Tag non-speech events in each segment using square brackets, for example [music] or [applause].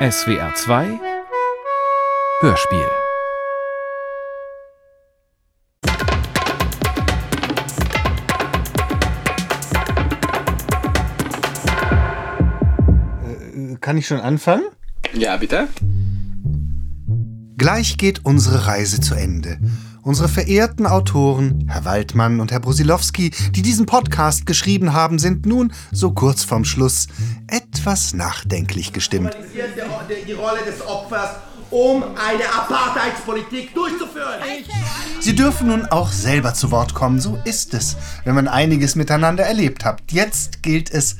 SWR 2 Hörspiel Kann ich schon anfangen? Ja, bitte. Gleich geht unsere Reise zu Ende. Unsere verehrten Autoren, Herr Waldmann und Herr Brusilowski, die diesen Podcast geschrieben haben, sind nun, so kurz vorm Schluss, etwas nachdenklich gestimmt. Die Rolle des Opfers, um eine Apartheidspolitik durchzuführen. Sie dürfen nun auch selber zu Wort kommen, so ist es, wenn man einiges miteinander erlebt hat. Jetzt gilt es,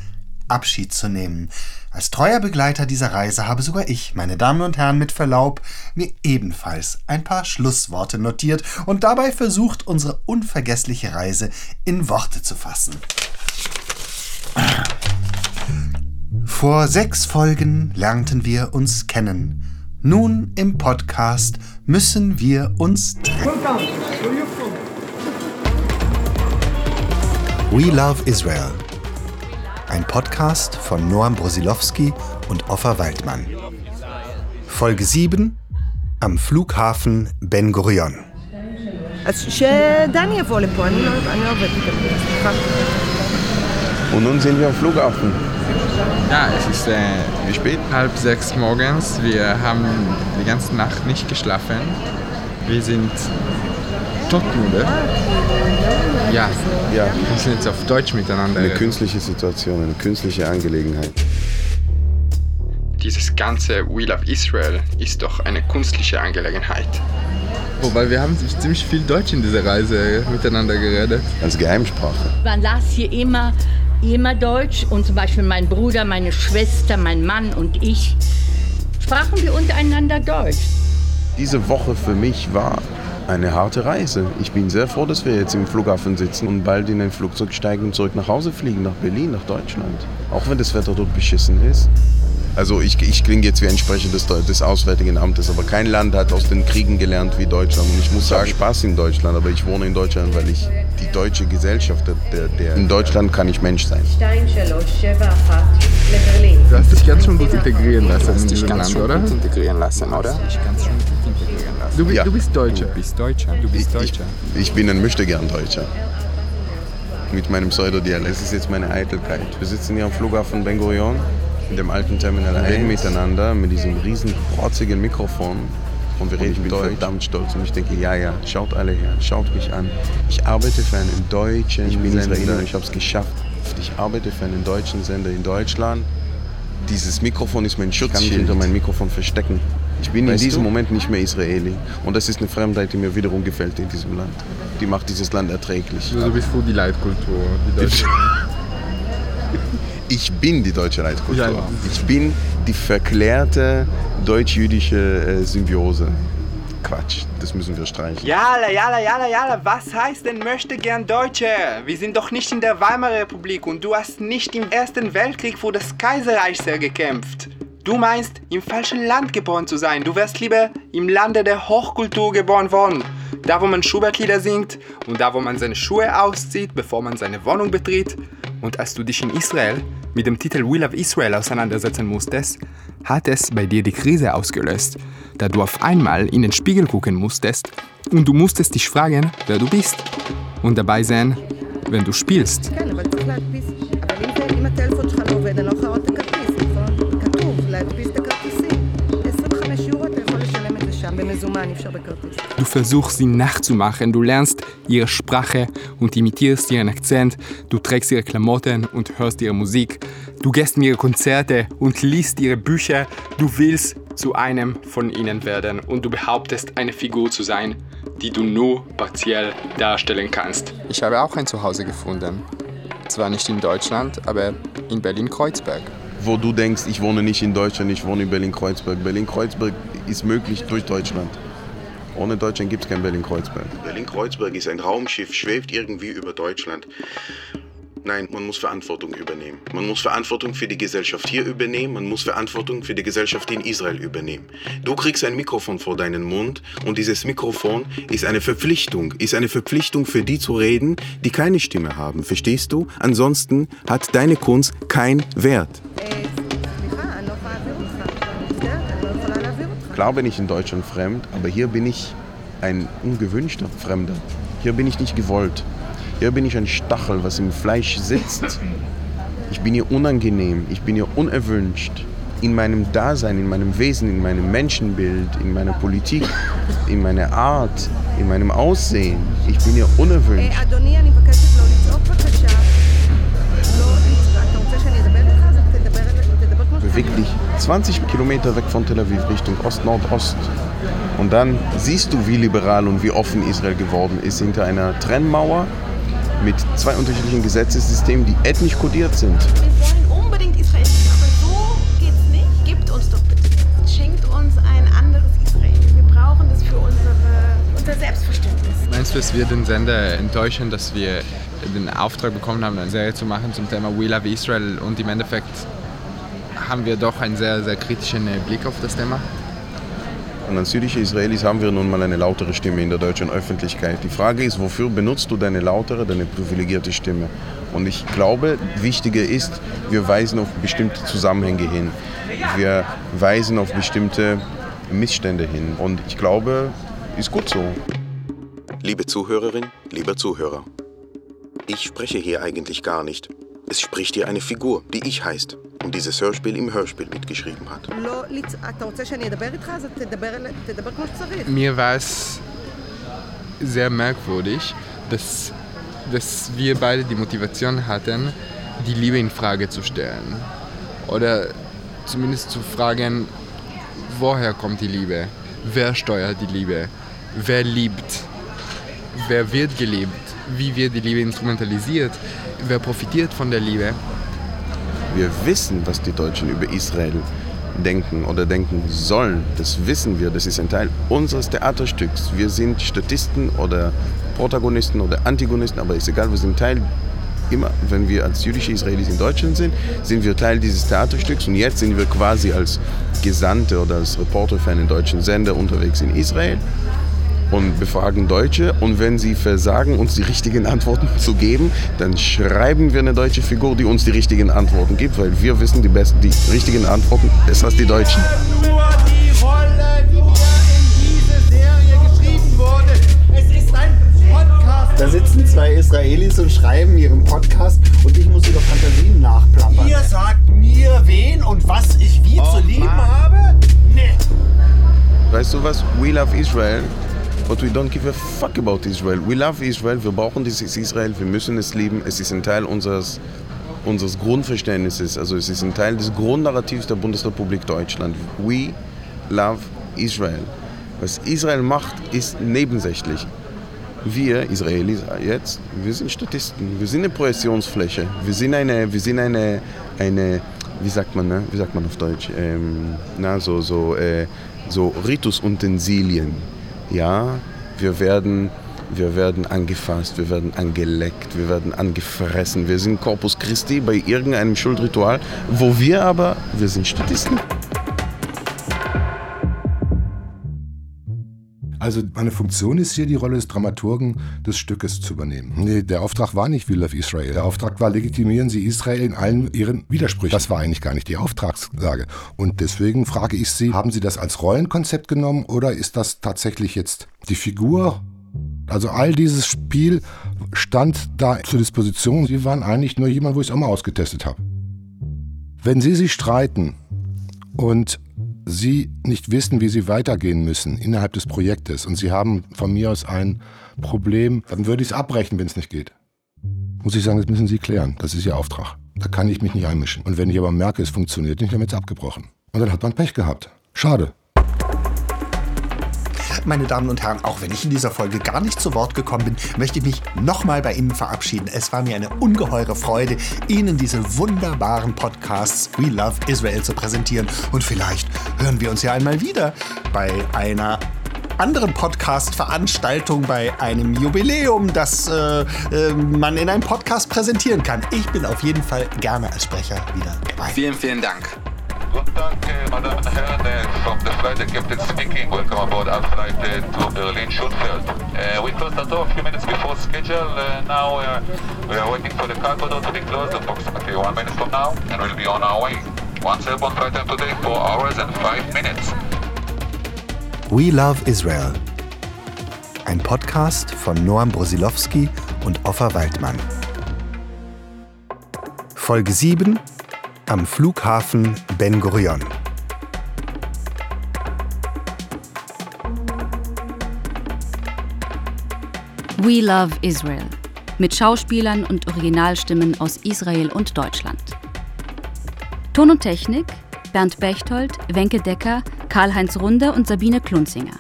Abschied zu nehmen. Als treuer Begleiter dieser Reise habe sogar ich, meine Damen und Herren, mit Verlaub, mir ebenfalls ein paar Schlussworte notiert und dabei versucht, unsere unvergessliche Reise in Worte zu fassen. Vor sechs Folgen lernten wir uns kennen. Nun im Podcast müssen wir uns trennen. We Love Israel ein Podcast von Noam Brosilowski und Offa Waldmann. Folge 7 am Flughafen Ben Gurion. Und nun sind wir am Flughafen. Ja, es ist äh, spät, halb sechs morgens. Wir haben die ganze Nacht nicht geschlafen. Wir sind todmüde. Ja, Ja, wir sind jetzt auf Deutsch miteinander. eine künstliche Situation, eine künstliche Angelegenheit. Dieses ganze We Love Israel ist doch eine künstliche Angelegenheit. Wobei wir haben ziemlich viel Deutsch in dieser Reise miteinander geredet. Als Geheimsprache. Man las hier immer, immer Deutsch und zum Beispiel mein Bruder, meine Schwester, mein Mann und ich sprachen wir untereinander Deutsch. Diese Woche für mich war eine harte Reise. Ich bin sehr froh, dass wir jetzt im Flughafen sitzen und bald in ein Flugzeug steigen und zurück nach Hause fliegen, nach Berlin, nach Deutschland. Auch wenn das Wetter dort beschissen ist. Also ich, ich klinge jetzt wie ein Sprecher des, des Auswärtigen Amtes, aber kein Land hat aus den Kriegen gelernt wie Deutschland. Und ich muss sagen, Spaß in Deutschland, aber ich wohne in Deutschland, weil ich die deutsche Gesellschaft, der, der in Deutschland kann ich Mensch sein. Du hast dich ganz schön gut integrieren lassen in diesem Land, oder? integrieren lassen, oder? Ganz schön Du, Ja. du bist Deutscher. Du bist Deutscher. Du bist Ich, Deutscher. ich bin ein Möchtegern-Deutscher. Mit meinem Pseudodialekt. Es ist jetzt meine Eitelkeit. Wir sitzen hier am Flughafen Ben Gurion, in dem alten Terminal 1, reden miteinander mit diesem riesen protzigen Mikrofon. Und wir reden ich bin Deutsch. verdammt stolz und ich denke, ja, ja, schaut alle her, schaut mich an. Ich arbeite für einen deutschen Ich bin Sender. Israeler, ich habe es geschafft. Ich arbeite für einen deutschen Sender in Deutschland. Dieses Mikrofon ist mein Schutz. Ich kann mich hinter mein Mikrofon verstecken. Ich bin in diesem Moment nicht mehr Israeli. Und das ist eine Fremdheit, die mir wiederum gefällt in diesem Land. Die macht dieses Land erträglich. Also du bist für die Leitkultur. Die Deutsche. Ich bin die deutsche Leitkultur. Ja. Ich bin die verklärte deutsch-jüdische äh, Symbiose. Quatsch, das müssen wir streichen. Jalla, jalla, jalla, jalla. Was heißt denn möchte gern Deutsche? Wir sind doch nicht in der Weimarer Republik und du hast nicht im Ersten Weltkrieg für das Kaiserreich sehr gekämpft. Du meinst, im falschen Land geboren zu sein. Du wärst lieber im Lande der Hochkultur geboren worden. Da, wo man Schubertlieder singt und da, wo man seine Schuhe auszieht, bevor man seine Wohnung betritt. Und als du dich in Israel mit dem Titel We Love Israel auseinandersetzen musstest, hat es bei dir die Krise ausgelöst, da du auf einmal in den Spiegel gucken musstest und du musstest dich fragen, wer du bist und dabei sein, wenn du spielst. Du versuchst sie nachzumachen, du lernst ihre Sprache und imitierst ihren Akzent, du trägst ihre Klamotten und hörst ihre Musik, du gehst in ihre Konzerte und liest ihre Bücher, du willst zu einem von ihnen werden und du behauptest eine Figur zu sein, die du nur partiell darstellen kannst. Ich habe auch ein Zuhause gefunden. Zwar nicht in Deutschland, aber in Berlin-Kreuzberg. Wo du denkst, ich wohne nicht in Deutschland, ich wohne in Berlin-Kreuzberg. Berlin-Kreuzberg ist möglich durch Deutschland. Ohne Deutschland gibt es kein Berlin-Kreuzberg. Berlin-Kreuzberg ist ein Raumschiff, schwebt irgendwie über Deutschland. Nein, man muss Verantwortung übernehmen. Man muss Verantwortung für die Gesellschaft hier übernehmen, man muss Verantwortung für die Gesellschaft in Israel übernehmen. Du kriegst ein Mikrofon vor deinen Mund und dieses Mikrofon ist eine Verpflichtung, ist eine Verpflichtung für die zu reden, die keine Stimme haben, verstehst du? Ansonsten hat deine Kunst keinen Wert. Äh, Klar bin ich in Deutschland fremd, aber hier bin ich ein ungewünschter Fremder. Hier bin ich nicht gewollt. Hier bin ich ein Stachel, was im Fleisch sitzt. Ich bin hier unangenehm, ich bin hier unerwünscht. In meinem Dasein, in meinem Wesen, in meinem Menschenbild, in meiner Politik, in meiner Art, in meinem Aussehen. Ich bin hier unerwünscht. Beweg dich 20 Kilometer weg von Tel Aviv Richtung Ost-Nordost. -Ost. Und dann siehst du, wie liberal und wie offen Israel geworden ist hinter einer Trennmauer mit zwei unterschiedlichen Gesetzessystemen, die ethnisch kodiert sind. Wir wollen unbedingt Israel, aber so geht's nicht. Gebt uns doch bitte. Schenkt uns ein anderes Israel. Wir brauchen das für unsere, unser Selbstverständnis. Meinst du, es wird den Sender enttäuschen, dass wir den Auftrag bekommen haben, eine Serie zu machen zum Thema We Love Israel und im Endeffekt haben wir doch einen sehr, sehr kritischen Blick auf das Thema? Und als jüdische Israelis haben wir nun mal eine lautere Stimme in der deutschen Öffentlichkeit. Die Frage ist, wofür benutzt du deine lautere, deine privilegierte Stimme? Und ich glaube, wichtiger ist, wir weisen auf bestimmte Zusammenhänge hin. Wir weisen auf bestimmte Missstände hin. Und ich glaube, ist gut so. Liebe Zuhörerin, lieber Zuhörer. Ich spreche hier eigentlich gar nicht. Es spricht hier eine Figur, die ich heißt und dieses Hörspiel im Hörspiel mitgeschrieben hat. Mir war es sehr merkwürdig, dass, dass wir beide die Motivation hatten, die Liebe in Frage zu stellen. Oder zumindest zu fragen, woher kommt die Liebe? Wer steuert die Liebe? Wer liebt? Wer wird geliebt? Wie wird die Liebe instrumentalisiert? Wer profitiert von der Liebe? Wir wissen, was die Deutschen über Israel denken oder denken sollen. Das wissen wir. Das ist ein Teil unseres Theaterstücks. Wir sind Statisten oder Protagonisten oder Antagonisten, aber ist egal, wir sind Teil. Immer, wenn wir als jüdische Israelis in Deutschland sind, sind wir Teil dieses Theaterstücks und jetzt sind wir quasi als Gesandte oder als Reporter für einen deutschen Sender unterwegs in Israel und befragen Deutsche und wenn sie versagen, uns die richtigen Antworten [laughs] zu geben, dann schreiben wir eine deutsche Figur, die uns die richtigen Antworten gibt, weil wir wissen die besten, die richtigen Antworten besser als die Deutschen. Nur die Rolle, die mir in diese Serie geschrieben wurde. Es ist ein Podcast. Da sitzen zwei Israelis und schreiben ihren Podcast und ich muss ihre Fantasien nachplappern. Ihr sagt mir, wen und was ich wie Oh, zu lieben Mann. habe? Nee. Weißt du was? We love Israel, but we don't give a fuck about Israel. We love Israel, wir brauchen dieses Israel, wir müssen es lieben. Es ist ein Teil unseres, unseres Grundverständnisses, also es ist ein Teil des Grundnarrativs der Bundesrepublik Deutschland. We love Israel. Was Israel macht, ist nebensächlich. Wir Israelis jetzt, wir sind Statisten, wir sind eine Projektionsfläche, wir sind eine, wir sind eine, eine wie sagt man, ne? wie sagt man auf Deutsch, ähm, na, so, so, äh, so Ritusutensilien. Ja, wir werden, wir werden angefasst, wir werden angeleckt, wir werden angefressen. Wir sind Corpus Christi bei irgendeinem Schuldritual, wo wir aber, wir sind Statisten. Also meine Funktion ist hier, die Rolle des Dramaturgen des Stückes zu übernehmen. Nee, der Auftrag war nicht We Love Israel. Der Auftrag war, legitimieren Sie Israel in allen ihren Widersprüchen. Das war eigentlich gar nicht die Auftragslage. Und deswegen frage ich Sie, haben Sie das als Rollenkonzept genommen oder ist das tatsächlich jetzt die Figur? Also all dieses Spiel stand da zur Disposition. Sie waren eigentlich nur jemand, wo ich es auch mal ausgetestet habe. Wenn Sie sich streiten und Sie nicht wissen, wie Sie weitergehen müssen innerhalb des Projektes und Sie haben von mir aus ein Problem, dann würde ich es abbrechen, wenn es nicht geht. Muss ich sagen, das müssen Sie klären. Das ist Ihr Auftrag. Da kann ich mich nicht einmischen. Und wenn ich aber merke, es funktioniert nicht, dann wird es abgebrochen. Und dann hat man Pech gehabt. Schade. Meine Damen und Herren, auch wenn ich in dieser Folge gar nicht zu Wort gekommen bin, möchte ich mich nochmal bei Ihnen verabschieden. Es war mir eine ungeheure Freude, Ihnen diese wunderbaren Podcasts We Love Israel zu präsentieren. Und vielleicht hören wir uns ja einmal wieder bei einer anderen Podcast-Veranstaltung, bei einem Jubiläum, das äh, äh, man in einem Podcast präsentieren kann. Ich bin auf jeden Fall gerne als Sprecher wieder dabei. Vielen, vielen Dank. Guten Tag, äh, meine Damen und Herren, äh, from the flight the captain speaking. Welcome aboard our flight äh, to Berlin Schönfeld. Uh, we closed the door a few minutes before schedule. Uh, now uh, we are waiting for the cargo door to be closed approximately one minute from now, and we'll be on our way. Once airborne flight time today, four hours and five minutes. We Love Israel. Ein Podcast von Noam Brosilowski und Offa Waldmann. Folge 7 am Flughafen Ben Gurion. We Love Israel mit Schauspielern und Originalstimmen aus Israel und Deutschland. Ton und Technik Bernd Bechtold, Wenke Decker, Karl-Heinz Runde und Sabine Klunzinger.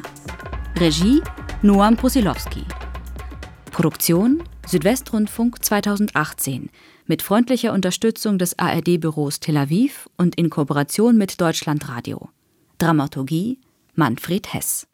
Regie Noam Posilowski. Produktion Südwestrundfunk 2018 mit freundlicher Unterstützung des ARD-Büros Tel Aviv und in Kooperation mit Deutschlandradio. Dramaturgie Manfred Hess.